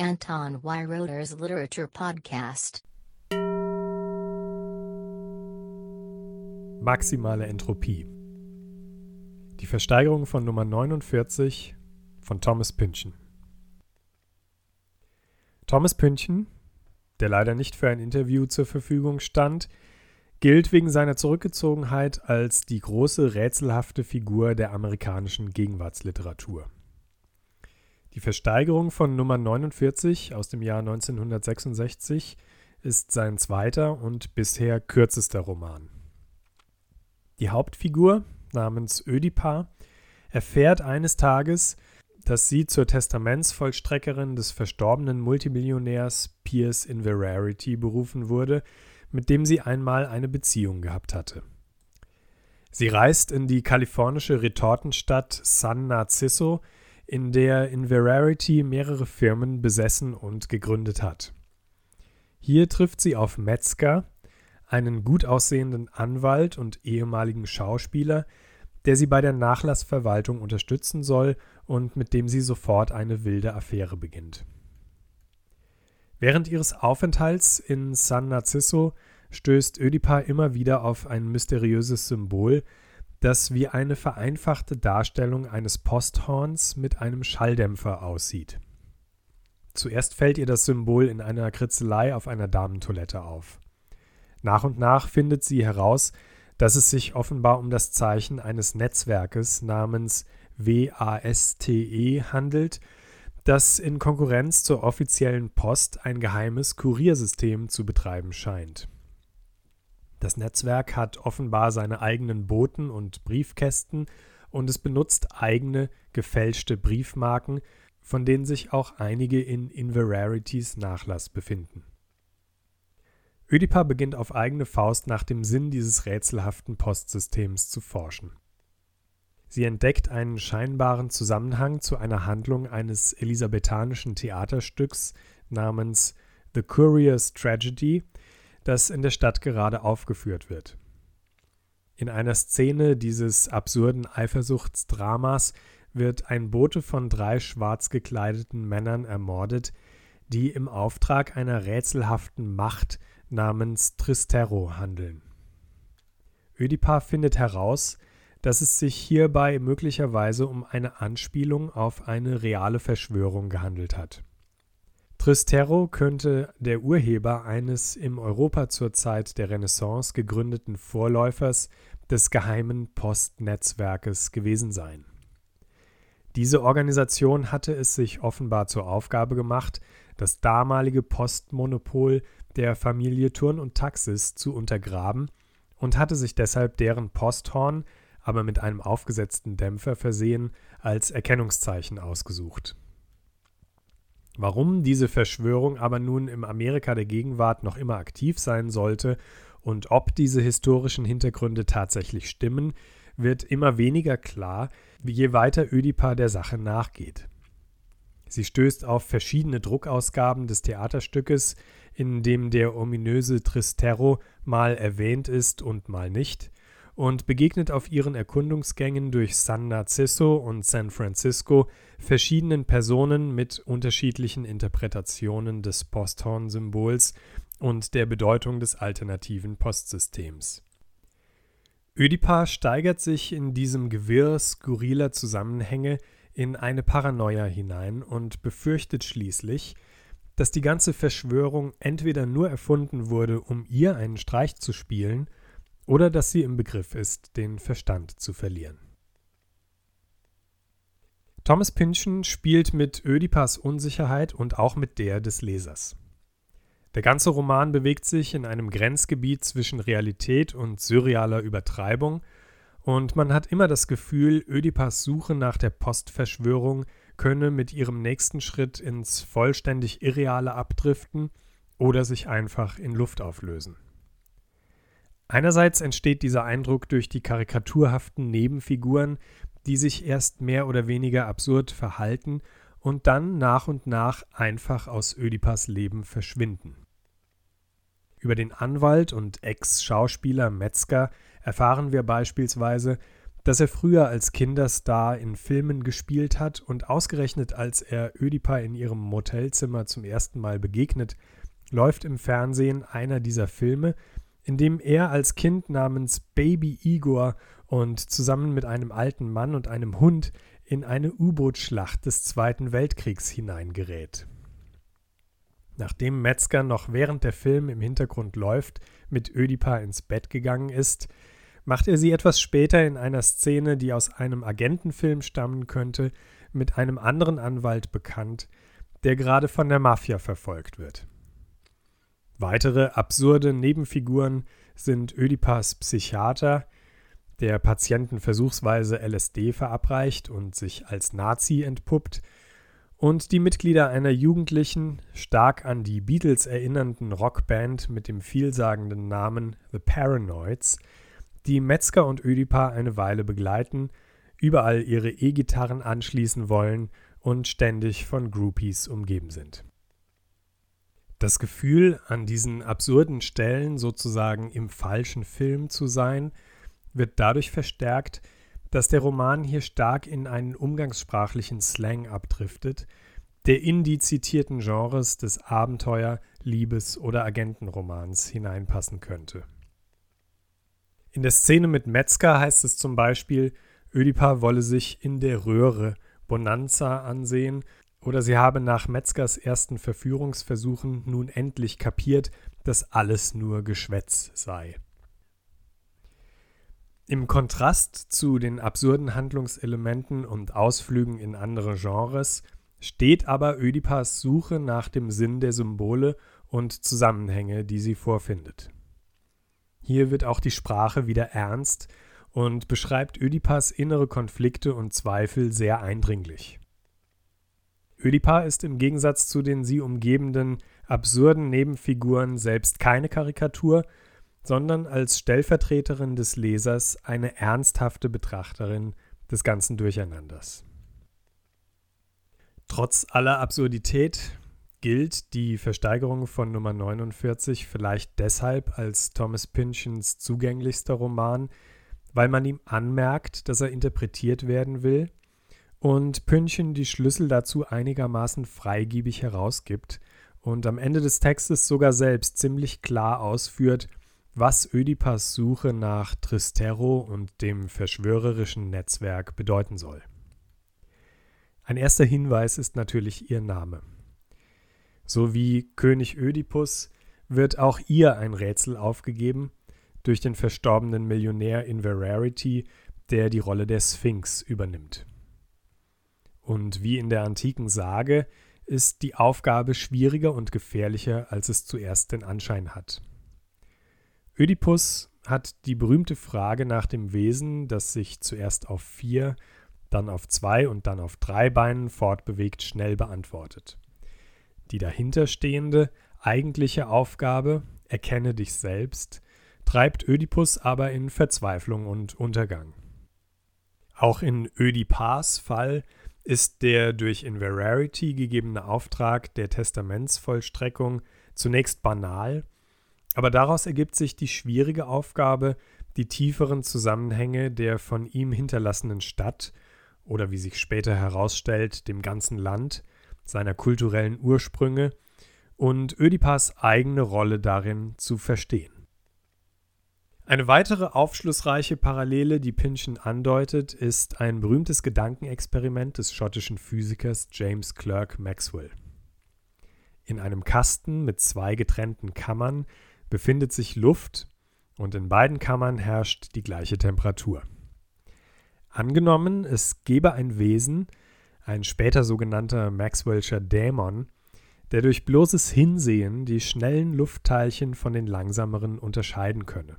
Anton Weiroder's Literature Podcast. Maximale Entropie. Die Versteigerung von Nummer 49 von Thomas Pynchon. Thomas Pynchon, der leider nicht für ein Interview zur Verfügung stand, gilt wegen seiner Zurückgezogenheit als die große rätselhafte Figur der amerikanischen Gegenwartsliteratur. Die Versteigerung von Nummer 49 aus dem Jahr 1966 ist sein zweiter und bisher kürzester Roman. Die Hauptfigur namens Ödipa erfährt eines Tages, dass sie zur Testamentsvollstreckerin des verstorbenen Multimillionärs Pierce Inverarity berufen wurde, mit dem sie einmal eine Beziehung gehabt hatte. Sie reist in die kalifornische Retortenstadt San Narciso, in der Inverarity mehrere Firmen besessen und gegründet hat. Hier trifft sie auf Metzger, einen gut aussehenden Anwalt und ehemaligen Schauspieler, der sie bei der Nachlassverwaltung unterstützen soll und mit dem sie sofort eine wilde Affäre beginnt. Während ihres Aufenthalts in San Narciso stößt Ödipa immer wieder auf ein mysteriöses Symbol, das wie eine vereinfachte Darstellung eines Posthorns mit einem Schalldämpfer aussieht. Zuerst fällt ihr das Symbol in einer Kritzelei auf einer Damentoilette auf. Nach und nach findet sie heraus, dass es sich offenbar um das Zeichen eines Netzwerkes namens WASTE handelt, das in Konkurrenz zur offiziellen Post ein geheimes Kuriersystem zu betreiben scheint. Das Netzwerk hat offenbar seine eigenen Boten und Briefkästen und es benutzt eigene gefälschte Briefmarken, von denen sich auch einige in Inverarities Nachlass befinden. Ödipa beginnt auf eigene Faust nach dem Sinn dieses rätselhaften Postsystems zu forschen. Sie entdeckt einen scheinbaren Zusammenhang zu einer Handlung eines elisabethanischen Theaterstücks namens The Courier's Tragedy, das in der Stadt gerade aufgeführt wird. In einer Szene dieses absurden Eifersuchtsdramas wird ein Bote von drei schwarz gekleideten Männern ermordet, die im Auftrag einer rätselhaften Macht namens Tristero handeln. Ödipa findet heraus, dass es sich hierbei möglicherweise um eine Anspielung auf eine reale Verschwörung gehandelt hat. Tristero könnte der Urheber eines im Europa zur Zeit der Renaissance gegründeten Vorläufers des geheimen Postnetzwerkes gewesen sein. Diese Organisation hatte es sich offenbar zur Aufgabe gemacht, das damalige Postmonopol der Familie Thurn und Taxis zu untergraben und hatte sich deshalb deren Posthorn, aber mit einem aufgesetzten Dämpfer versehen, als Erkennungszeichen ausgesucht. Warum diese Verschwörung aber nun im Amerika der Gegenwart noch immer aktiv sein sollte und ob diese historischen Hintergründe tatsächlich stimmen, wird immer weniger klar, je weiter Ödipa der Sache nachgeht. Sie stößt auf verschiedene Druckausgaben des Theaterstückes, in dem der ominöse Tristero mal erwähnt ist und mal nicht, und begegnet auf ihren Erkundungsgängen durch San Narciso und San Francisco verschiedenen Personen mit unterschiedlichen Interpretationen des Posthorn-Symbols und der Bedeutung des alternativen Postsystems. Ödipa steigert sich in diesem Gewirr skurriler Zusammenhänge in eine Paranoia hinein und befürchtet schließlich, dass die ganze Verschwörung entweder nur erfunden wurde, um ihr einen Streich zu spielen, oder dass sie im Begriff ist, den Verstand zu verlieren. Thomas Pynchon spielt mit Ödipas Unsicherheit und auch mit der des Lesers. Der ganze Roman bewegt sich in einem Grenzgebiet zwischen Realität und surrealer Übertreibung, und man hat immer das Gefühl, Ödipas Suche nach der Postverschwörung könne mit ihrem nächsten Schritt ins vollständig Irreale abdriften oder sich einfach in Luft auflösen. Einerseits entsteht dieser Eindruck durch die karikaturhaften Nebenfiguren, die sich erst mehr oder weniger absurd verhalten und dann nach und nach einfach aus Ödipas Leben verschwinden. Über den Anwalt und Ex-Schauspieler Metzger erfahren wir beispielsweise, dass er früher als Kinderstar in Filmen gespielt hat und ausgerechnet als er Ödipa in ihrem Motelzimmer zum ersten Mal begegnet, läuft im Fernsehen einer dieser Filme, in dem er als Kind namens Baby Igor und zusammen mit einem alten Mann und einem Hund in eine U-Boot-Schlacht des Zweiten Weltkriegs hineingerät. Nachdem Metzger noch während der Film im Hintergrund läuft, mit Ödipa ins Bett gegangen ist, macht er sie etwas später in einer Szene, die aus einem Agentenfilm stammen könnte, mit einem anderen Anwalt bekannt, der gerade von der Mafia verfolgt wird. Weitere absurde Nebenfiguren sind Ödipas Psychiater, der Patienten versuchsweise LSD verabreicht und sich als Nazi entpuppt, und die Mitglieder einer jugendlichen, stark an die Beatles erinnernden Rockband mit dem vielsagenden Namen The Paranoids, die Metzger und Ödipa eine Weile begleiten, überall ihre E-Gitarren anschließen wollen und ständig von Groupies umgeben sind. Das Gefühl, an diesen absurden Stellen sozusagen im falschen Film zu sein, wird dadurch verstärkt, dass der Roman hier stark in einen umgangssprachlichen Slang abdriftet, der in die zitierten Genres des Abenteuer-, Liebes- oder Agentenromans hineinpassen könnte. In der Szene mit Metzger heißt es zum Beispiel, Ödipa wolle sich in der Röhre Bonanza ansehen oder sie habe nach Metzgers ersten Verführungsversuchen nun endlich kapiert, dass alles nur Geschwätz sei. Im Kontrast zu den absurden Handlungselementen und Ausflügen in andere Genres steht aber Ödipas Suche nach dem Sinn der Symbole und Zusammenhänge, die sie vorfindet. Hier wird auch die Sprache wieder ernst und beschreibt Ödipas innere Konflikte und Zweifel sehr eindringlich. Ödipa ist im Gegensatz zu den sie umgebenden absurden Nebenfiguren selbst keine Karikatur, sondern als Stellvertreterin des Lesers eine ernsthafte Betrachterin des ganzen Durcheinanders. Trotz aller Absurdität gilt die Versteigerung von Nummer 49 vielleicht deshalb als Thomas Pynchons zugänglichster Roman, weil man ihm anmerkt, dass er interpretiert werden will und Pynchon die Schlüssel dazu einigermaßen freigiebig herausgibt und am Ende des Textes sogar selbst ziemlich klar ausführt, was Ödipas Suche nach Tristero und dem verschwörerischen Netzwerk bedeuten soll. Ein erster Hinweis ist natürlich ihr Name. So wie König Ödipus wird auch ihr ein Rätsel aufgegeben durch den verstorbenen Millionär Inverarity, der die Rolle der Sphinx übernimmt. Und wie in der antiken Sage ist die Aufgabe schwieriger und gefährlicher, als es zuerst den Anschein hat. Ödipus hat die berühmte Frage nach dem Wesen, das sich zuerst auf vier, dann auf zwei und dann auf drei Beinen fortbewegt, schnell beantwortet. Die dahinterstehende, eigentliche Aufgabe, erkenne dich selbst, treibt Ödipus aber in Verzweiflung und Untergang. Auch in Ödipas Fall ist der durch Inverarity gegebene Auftrag der Testamentsvollstreckung zunächst banal aber daraus ergibt sich die schwierige Aufgabe, die tieferen Zusammenhänge der von ihm hinterlassenen Stadt oder wie sich später herausstellt, dem ganzen Land, seiner kulturellen Ursprünge und Ödipas eigene Rolle darin zu verstehen. Eine weitere aufschlussreiche Parallele, die Pynchon andeutet, ist ein berühmtes Gedankenexperiment des schottischen Physikers James Clerk Maxwell. In einem Kasten mit zwei getrennten Kammern befindet sich Luft und in beiden Kammern herrscht die gleiche Temperatur. Angenommen, es gebe ein Wesen, ein später sogenannter Maxwell'scher Dämon, der durch bloßes Hinsehen die schnellen Luftteilchen von den langsameren unterscheiden könne.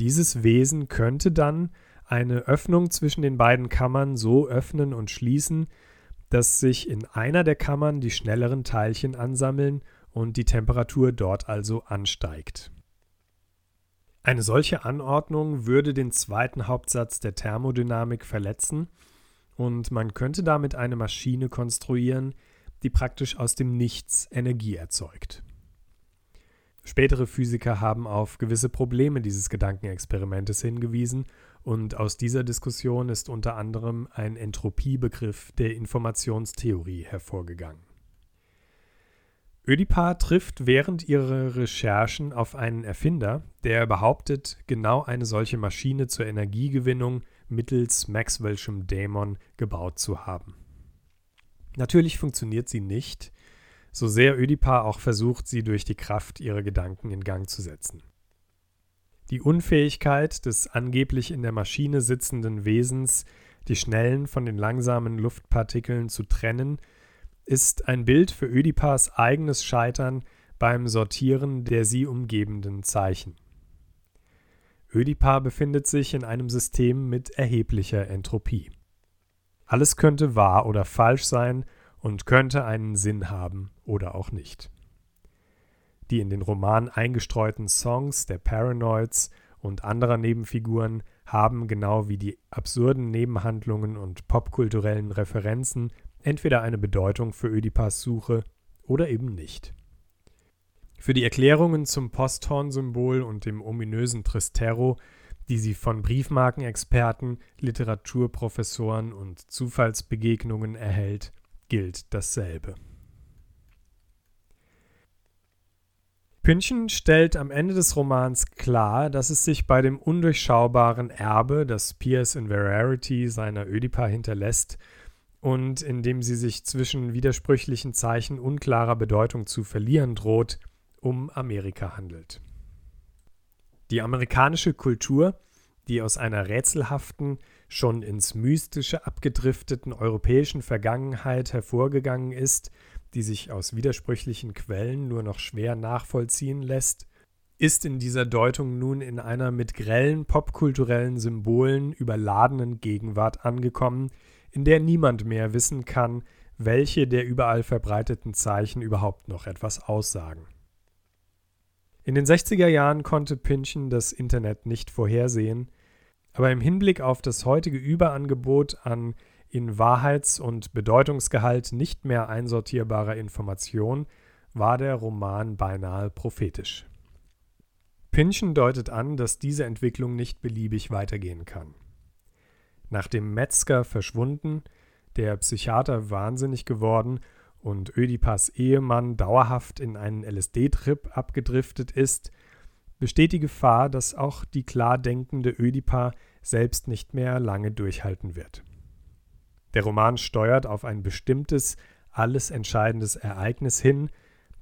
Dieses Wesen könnte dann eine Öffnung zwischen den beiden Kammern so öffnen und schließen, dass sich in einer der Kammern die schnelleren Teilchen ansammeln und die Temperatur dort also ansteigt. Eine solche Anordnung würde den zweiten Hauptsatz der Thermodynamik verletzen und man könnte damit eine Maschine konstruieren, die praktisch aus dem Nichts Energie erzeugt. Spätere Physiker haben auf gewisse Probleme dieses Gedankenexperimentes hingewiesen und aus dieser Diskussion ist unter anderem ein Entropiebegriff der Informationstheorie hervorgegangen. Ödipar trifft während ihrer Recherchen auf einen Erfinder, der behauptet, genau eine solche Maschine zur Energiegewinnung mittels Maxwell'schem Dämon gebaut zu haben. Natürlich funktioniert sie nicht, so sehr Ödipar auch versucht, sie durch die Kraft ihrer Gedanken in Gang zu setzen. Die Unfähigkeit des angeblich in der Maschine sitzenden Wesens, die schnellen von den langsamen Luftpartikeln zu trennen, ist ein Bild für Ödipars eigenes Scheitern beim Sortieren der sie umgebenden Zeichen. Ödipar befindet sich in einem System mit erheblicher Entropie. Alles könnte wahr oder falsch sein und könnte einen Sinn haben oder auch nicht. Die in den Roman eingestreuten Songs der Paranoids und anderer Nebenfiguren haben genau wie die absurden Nebenhandlungen und popkulturellen Referenzen entweder eine Bedeutung für Ödipars Suche oder eben nicht. Für die Erklärungen zum Posthorn-Symbol und dem ominösen Tristero, die sie von Briefmarkenexperten, Literaturprofessoren und Zufallsbegegnungen erhält, gilt dasselbe. Pünchen stellt am Ende des Romans klar, dass es sich bei dem undurchschaubaren Erbe, das Pierce in Verarity seiner Ödipar hinterlässt, und in dem sie sich zwischen widersprüchlichen Zeichen unklarer Bedeutung zu verlieren droht, um Amerika handelt. Die amerikanische Kultur, die aus einer rätselhaften, schon ins Mystische abgedrifteten europäischen Vergangenheit hervorgegangen ist, die sich aus widersprüchlichen Quellen nur noch schwer nachvollziehen lässt, ist in dieser Deutung nun in einer mit grellen popkulturellen Symbolen überladenen Gegenwart angekommen, in der niemand mehr wissen kann, welche der überall verbreiteten Zeichen überhaupt noch etwas aussagen. In den 60er Jahren konnte Pynchon das Internet nicht vorhersehen, aber im Hinblick auf das heutige Überangebot an in Wahrheits- und Bedeutungsgehalt nicht mehr einsortierbarer Information war der Roman beinahe prophetisch. Pynchon deutet an, dass diese Entwicklung nicht beliebig weitergehen kann. Nach dem Metzger verschwunden, der Psychiater wahnsinnig geworden und Ödipas Ehemann dauerhaft in einen LSD-Trip abgedriftet ist, besteht die Gefahr, dass auch die klar denkende Ödipa selbst nicht mehr lange durchhalten wird. Der Roman steuert auf ein bestimmtes, alles entscheidendes Ereignis hin,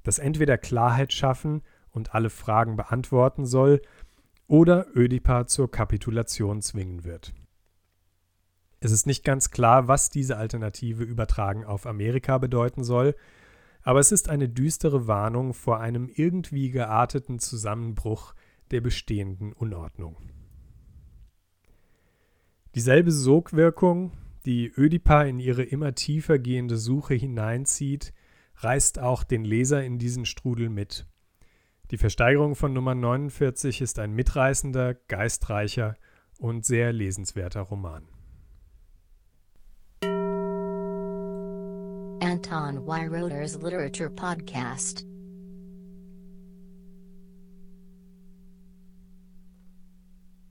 das entweder Klarheit schaffen und alle Fragen beantworten soll oder Ödipa zur Kapitulation zwingen wird. Es ist nicht ganz klar, was diese Alternative übertragen auf Amerika bedeuten soll, aber es ist eine düstere Warnung vor einem irgendwie gearteten Zusammenbruch der bestehenden Unordnung. Dieselbe Sogwirkung, die Ödipa in ihre immer tiefer gehende Suche hineinzieht, reißt auch den Leser in diesen Strudel mit. Die Versteigerung von Nummer 49 ist ein mitreißender, geistreicher und sehr lesenswerter Roman. Anton Weiroder's Literature Podcast.